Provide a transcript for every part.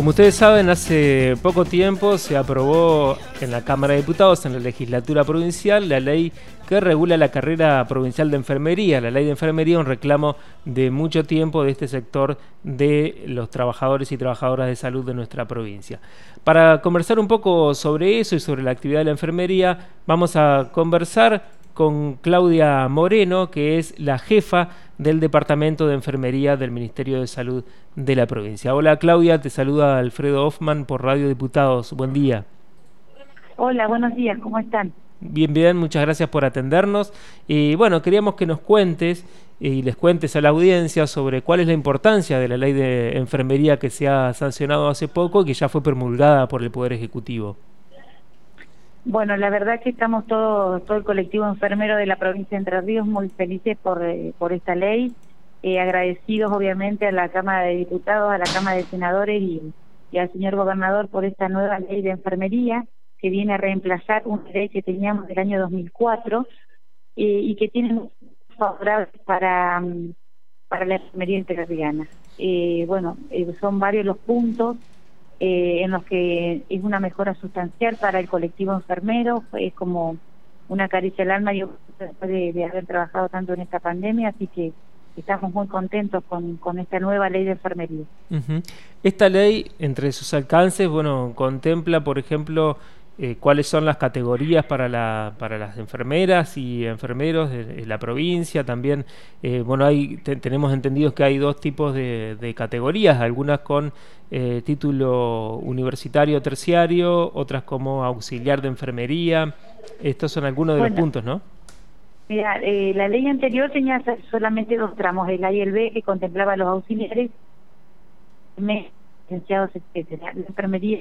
Como ustedes saben, hace poco tiempo se aprobó en la Cámara de Diputados, en la legislatura provincial, la ley que regula la carrera provincial de enfermería. La ley de enfermería, un reclamo de mucho tiempo de este sector de los trabajadores y trabajadoras de salud de nuestra provincia. Para conversar un poco sobre eso y sobre la actividad de la enfermería, vamos a conversar con Claudia Moreno, que es la jefa del Departamento de Enfermería del Ministerio de Salud de la provincia. Hola Claudia, te saluda Alfredo Hoffman por Radio Diputados. Buen día. Hola, buenos días, ¿cómo están? Bien, bien, muchas gracias por atendernos. Y bueno, queríamos que nos cuentes y les cuentes a la audiencia sobre cuál es la importancia de la ley de enfermería que se ha sancionado hace poco y que ya fue promulgada por el Poder Ejecutivo. Bueno, la verdad que estamos todo, todo el colectivo enfermero de la provincia de Entre Ríos muy felices por, eh, por esta ley, eh, agradecidos obviamente a la Cámara de Diputados, a la Cámara de Senadores y, al señor gobernador por esta nueva ley de enfermería que viene a reemplazar una ley que teníamos del año 2004 eh, y que tiene favorables para, mm, para la enfermería interriana. Eh, bueno, son varios los puntos eh, en los que es una mejora sustancial para el colectivo enfermero, es como una caricia al alma después de, haber trabajado tanto en esta pandemia, así que estamos muy contentos con, con esta nueva ley de enfermería. Esta ley, entre sus alcances, bueno, contempla, por ejemplo, eh, cuáles son las categorías para, la, para las enfermeras y enfermeros de, la provincia. También, eh, bueno, hay, tenemos entendido que hay dos tipos de, categorías, algunas con eh, título universitario terciario, otras como auxiliar de enfermería. Estos son algunos de los puntos, ¿no? Mira, la ley anterior tenía solamente dos tramos, el A y el B, que contemplaba los auxiliares, licenciados, etcétera. La enfermería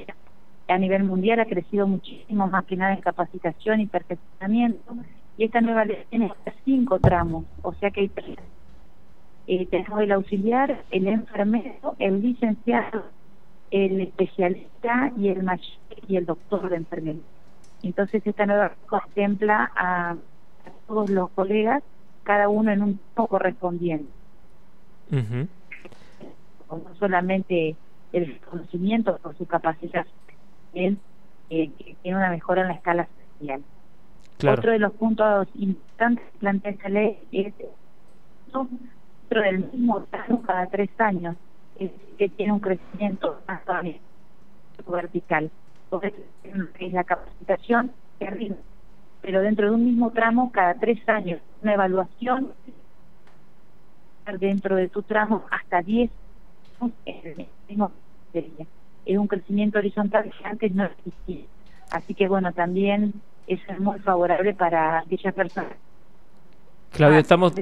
a nivel mundial ha crecido muchísimo, más que nada en capacitación y perfeccionamiento, y esta nueva ley tiene cinco tramos, o sea que hay tres. Eh, tenemos el auxiliar, el enfermero, el licenciado, el especialista y el y el doctor de enfermería. Entonces esta nueva contempla a, todos los colegas, cada uno en un poco correspondiente. No solamente el conocimiento por su capacidad eh, que tiene una mejora en la escala social. Otro de los puntos importantes que plantea esta ley es dentro del mismo tramo cada tres años, es que tiene un crecimiento más vertical. Entonces, es la capacitación arriba, pero dentro de un mismo tramo cada tres años, una evaluación dentro de tu tramo hasta diez en el mismo día es un crecimiento horizontal que antes no existía. Así que bueno, también eso es muy favorable para aquellas personas. Claudia, estamos...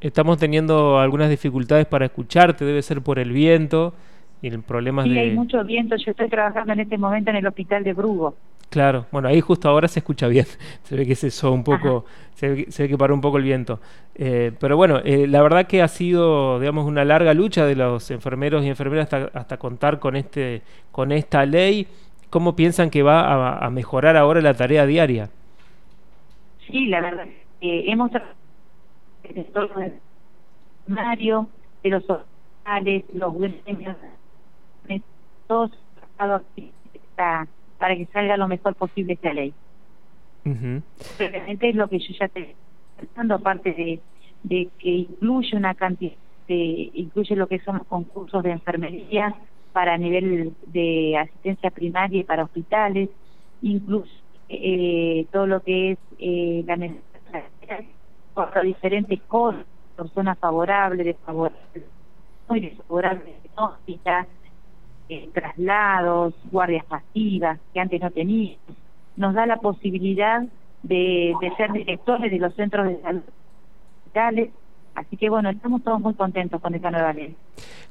Estamos teniendo algunas dificultades para escucharte, debe ser por el viento y el problema sí, de... hay mucho viento, yo estoy trabajando en este momento en el hospital de Brugo. Claro, bueno, ahí justo ahora se escucha bien. Se ve que cesó un poco, se ve, que paró un poco el viento. Eh, pero bueno, eh, la verdad que ha sido, digamos, una larga lucha de los enfermeros y enfermeras hasta, hasta contar con este, con esta ley. ¿Cómo piensan que va a, mejorar ahora la tarea diaria? Sí, la verdad, eh, hemos Mario, de los hospitales, los todos está para que salga lo mejor posible esta ley. Realmente es lo que yo ya estoy pensando, aparte de, de que incluye una cantidad, de, incluye lo que son los concursos de enfermería para nivel de asistencia primaria y para hospitales, incluso eh, todo lo que es eh, la necesidad por diferentes cosas, personas favorables, desfavorables, muy desfavorables, hospitales eh, traslados, guardias pasivas que antes no teníamos. Nos da la posibilidad de, ser directores de los centros de salud hospitales. Así que bueno, estamos todos muy contentos con esta nueva ley.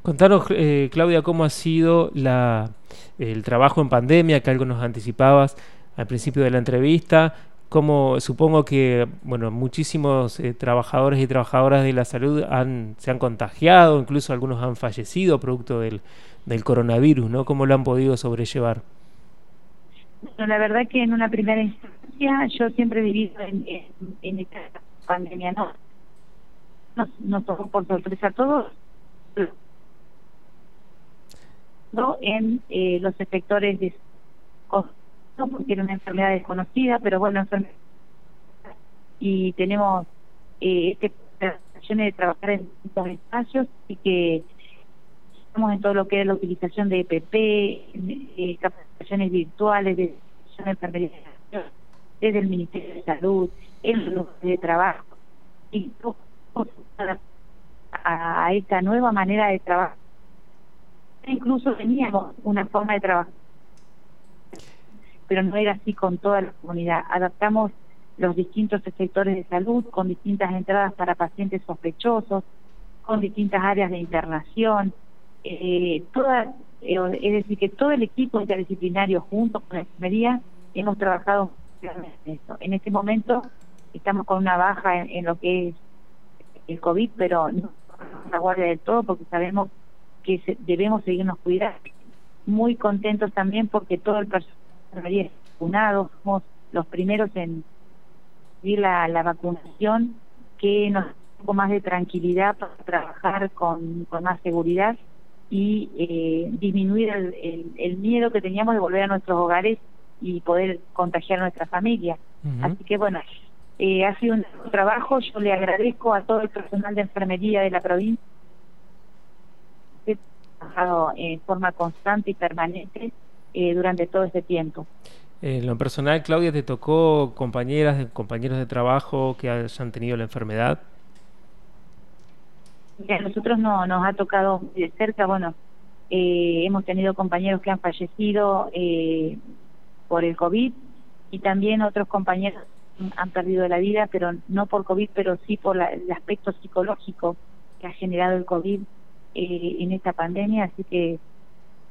Contanos, eh, Claudia, cómo ha sido la, el trabajo en pandemia, que algo nos anticipabas al principio de la entrevista, como supongo que bueno muchísimos eh, trabajadores y trabajadoras de la salud han, se han contagiado, incluso algunos han fallecido producto del, del coronavirus, ¿no? ¿Cómo lo han podido sobrellevar? Bueno, la verdad que en una primera instancia yo siempre he vivido en, en, esta pandemia, ¿no? Nos, nos tomó por sorpresa a todos. en eh, los efectores de porque era una enfermedad desconocida, pero bueno, y tenemos eh, este de trabajar en estos espacios y que estamos en todo lo que es la utilización de EPP, capacitaciones virtuales, de enfermería desde el Ministerio de Salud, en los de trabajo, y a, a esta nueva manera de trabajo. Incluso teníamos una forma de trabajo, pero no era así con toda la comunidad. Adaptamos los distintos sectores de salud con distintas entradas para pacientes sospechosos, con distintas áreas de internación, eh, toda, eh, es decir, que todo el equipo interdisciplinario junto con la enfermería hemos trabajado en esto. En este momento estamos con una baja en, lo que es el COVID, pero no la guardia del todo porque sabemos que debemos seguirnos cuidando. Muy contentos también porque todo el personal es vacunado, somos los primeros en la, la vacunación que nos da un poco más de tranquilidad para trabajar con, con más seguridad y eh, disminuir el, el, miedo que teníamos de volver a nuestros hogares y poder contagiar a nuestra familia. Así que bueno, eh, ha sido un trabajo, yo le agradezco a todo el personal de enfermería de la provincia que ha trabajado en forma constante y permanente eh, durante todo este tiempo. En lo personal, Claudia, ¿te tocó compañeras, compañeros de trabajo que hayan tenido la enfermedad? A nosotros no nos ha tocado de cerca, bueno, eh, hemos tenido compañeros que han fallecido eh, por el COVID y también otros compañeros han perdido la vida, pero no por COVID, pero sí por el aspecto psicológico que ha generado el COVID eh, en esta pandemia, así que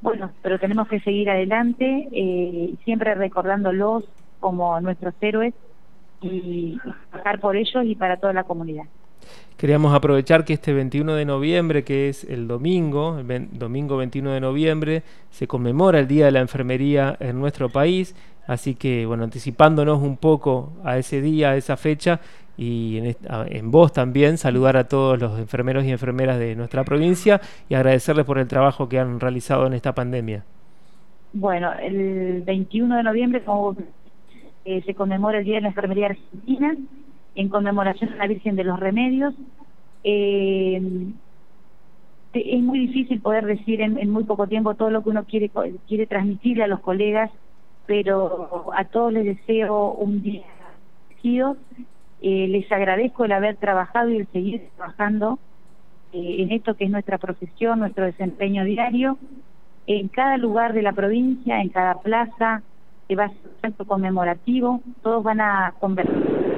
bueno, pero tenemos que seguir adelante, eh, siempre recordándolos como nuestros héroes y trabajar por ellos y para toda la comunidad. Queríamos aprovechar que este 21 de noviembre, que es el domingo, el domingo 21 de noviembre, se conmemora el Día de la Enfermería en nuestro país, así que, bueno, anticipándonos un poco a ese día, a esa fecha, y en, en vos también saludar a todos los enfermeros y enfermeras de nuestra provincia y agradecerles por el trabajo que han realizado en esta pandemia. Bueno, el 21 de noviembre como, eh, se conmemora el Día de la Enfermería Argentina en conmemoración a la Virgen de los Remedios. Eh, es muy difícil poder decir en, muy poco tiempo todo lo que uno quiere, transmitirle a los colegas, pero a todos les deseo un día eh, les agradezco el haber trabajado y el seguir trabajando eh, en esto que es nuestra profesión, nuestro desempeño diario. En cada lugar de la provincia, en cada plaza, que va a ser un centro conmemorativo, todos van a conversar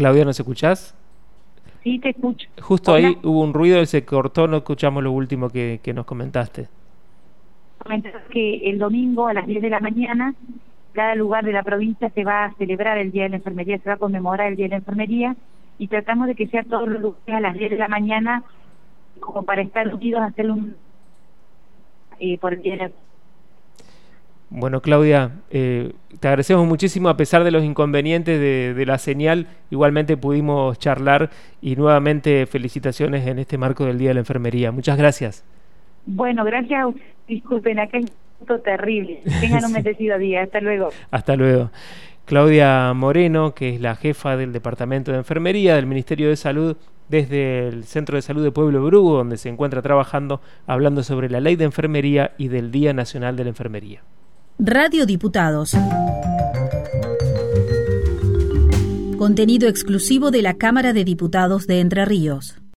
Claudia, ¿nos escuchás? Sí, te escucho. Justo ahí hubo un ruido y se cortó, no escuchamos lo último que, nos comentaste. Comentar que el domingo a las 10 de la mañana, cada lugar de la provincia se va a celebrar el Día de la Enfermería, se va a conmemorar el Día de la Enfermería y tratamos de que sea todos los lugares a las 10 de la mañana como para estar unidos a hacer un eh, por el Día de la bueno, Claudia, eh, te agradecemos muchísimo a pesar de los inconvenientes de, la señal. Igualmente pudimos charlar y nuevamente felicitaciones en este marco del Día de la Enfermería. Muchas gracias. Bueno, gracias. Disculpen, acá es terrible. Tengan un bendecido día. Hasta luego. Hasta luego. Claudia Moreno, que es la jefa del Departamento de Enfermería del Ministerio de Salud, desde el Centro de Salud de Pueblo Brugo, donde se encuentra trabajando, hablando sobre la ley de enfermería y del Día Nacional de la Enfermería. Radio Diputados. Contenido exclusivo de la Cámara de Diputados de Entre Ríos.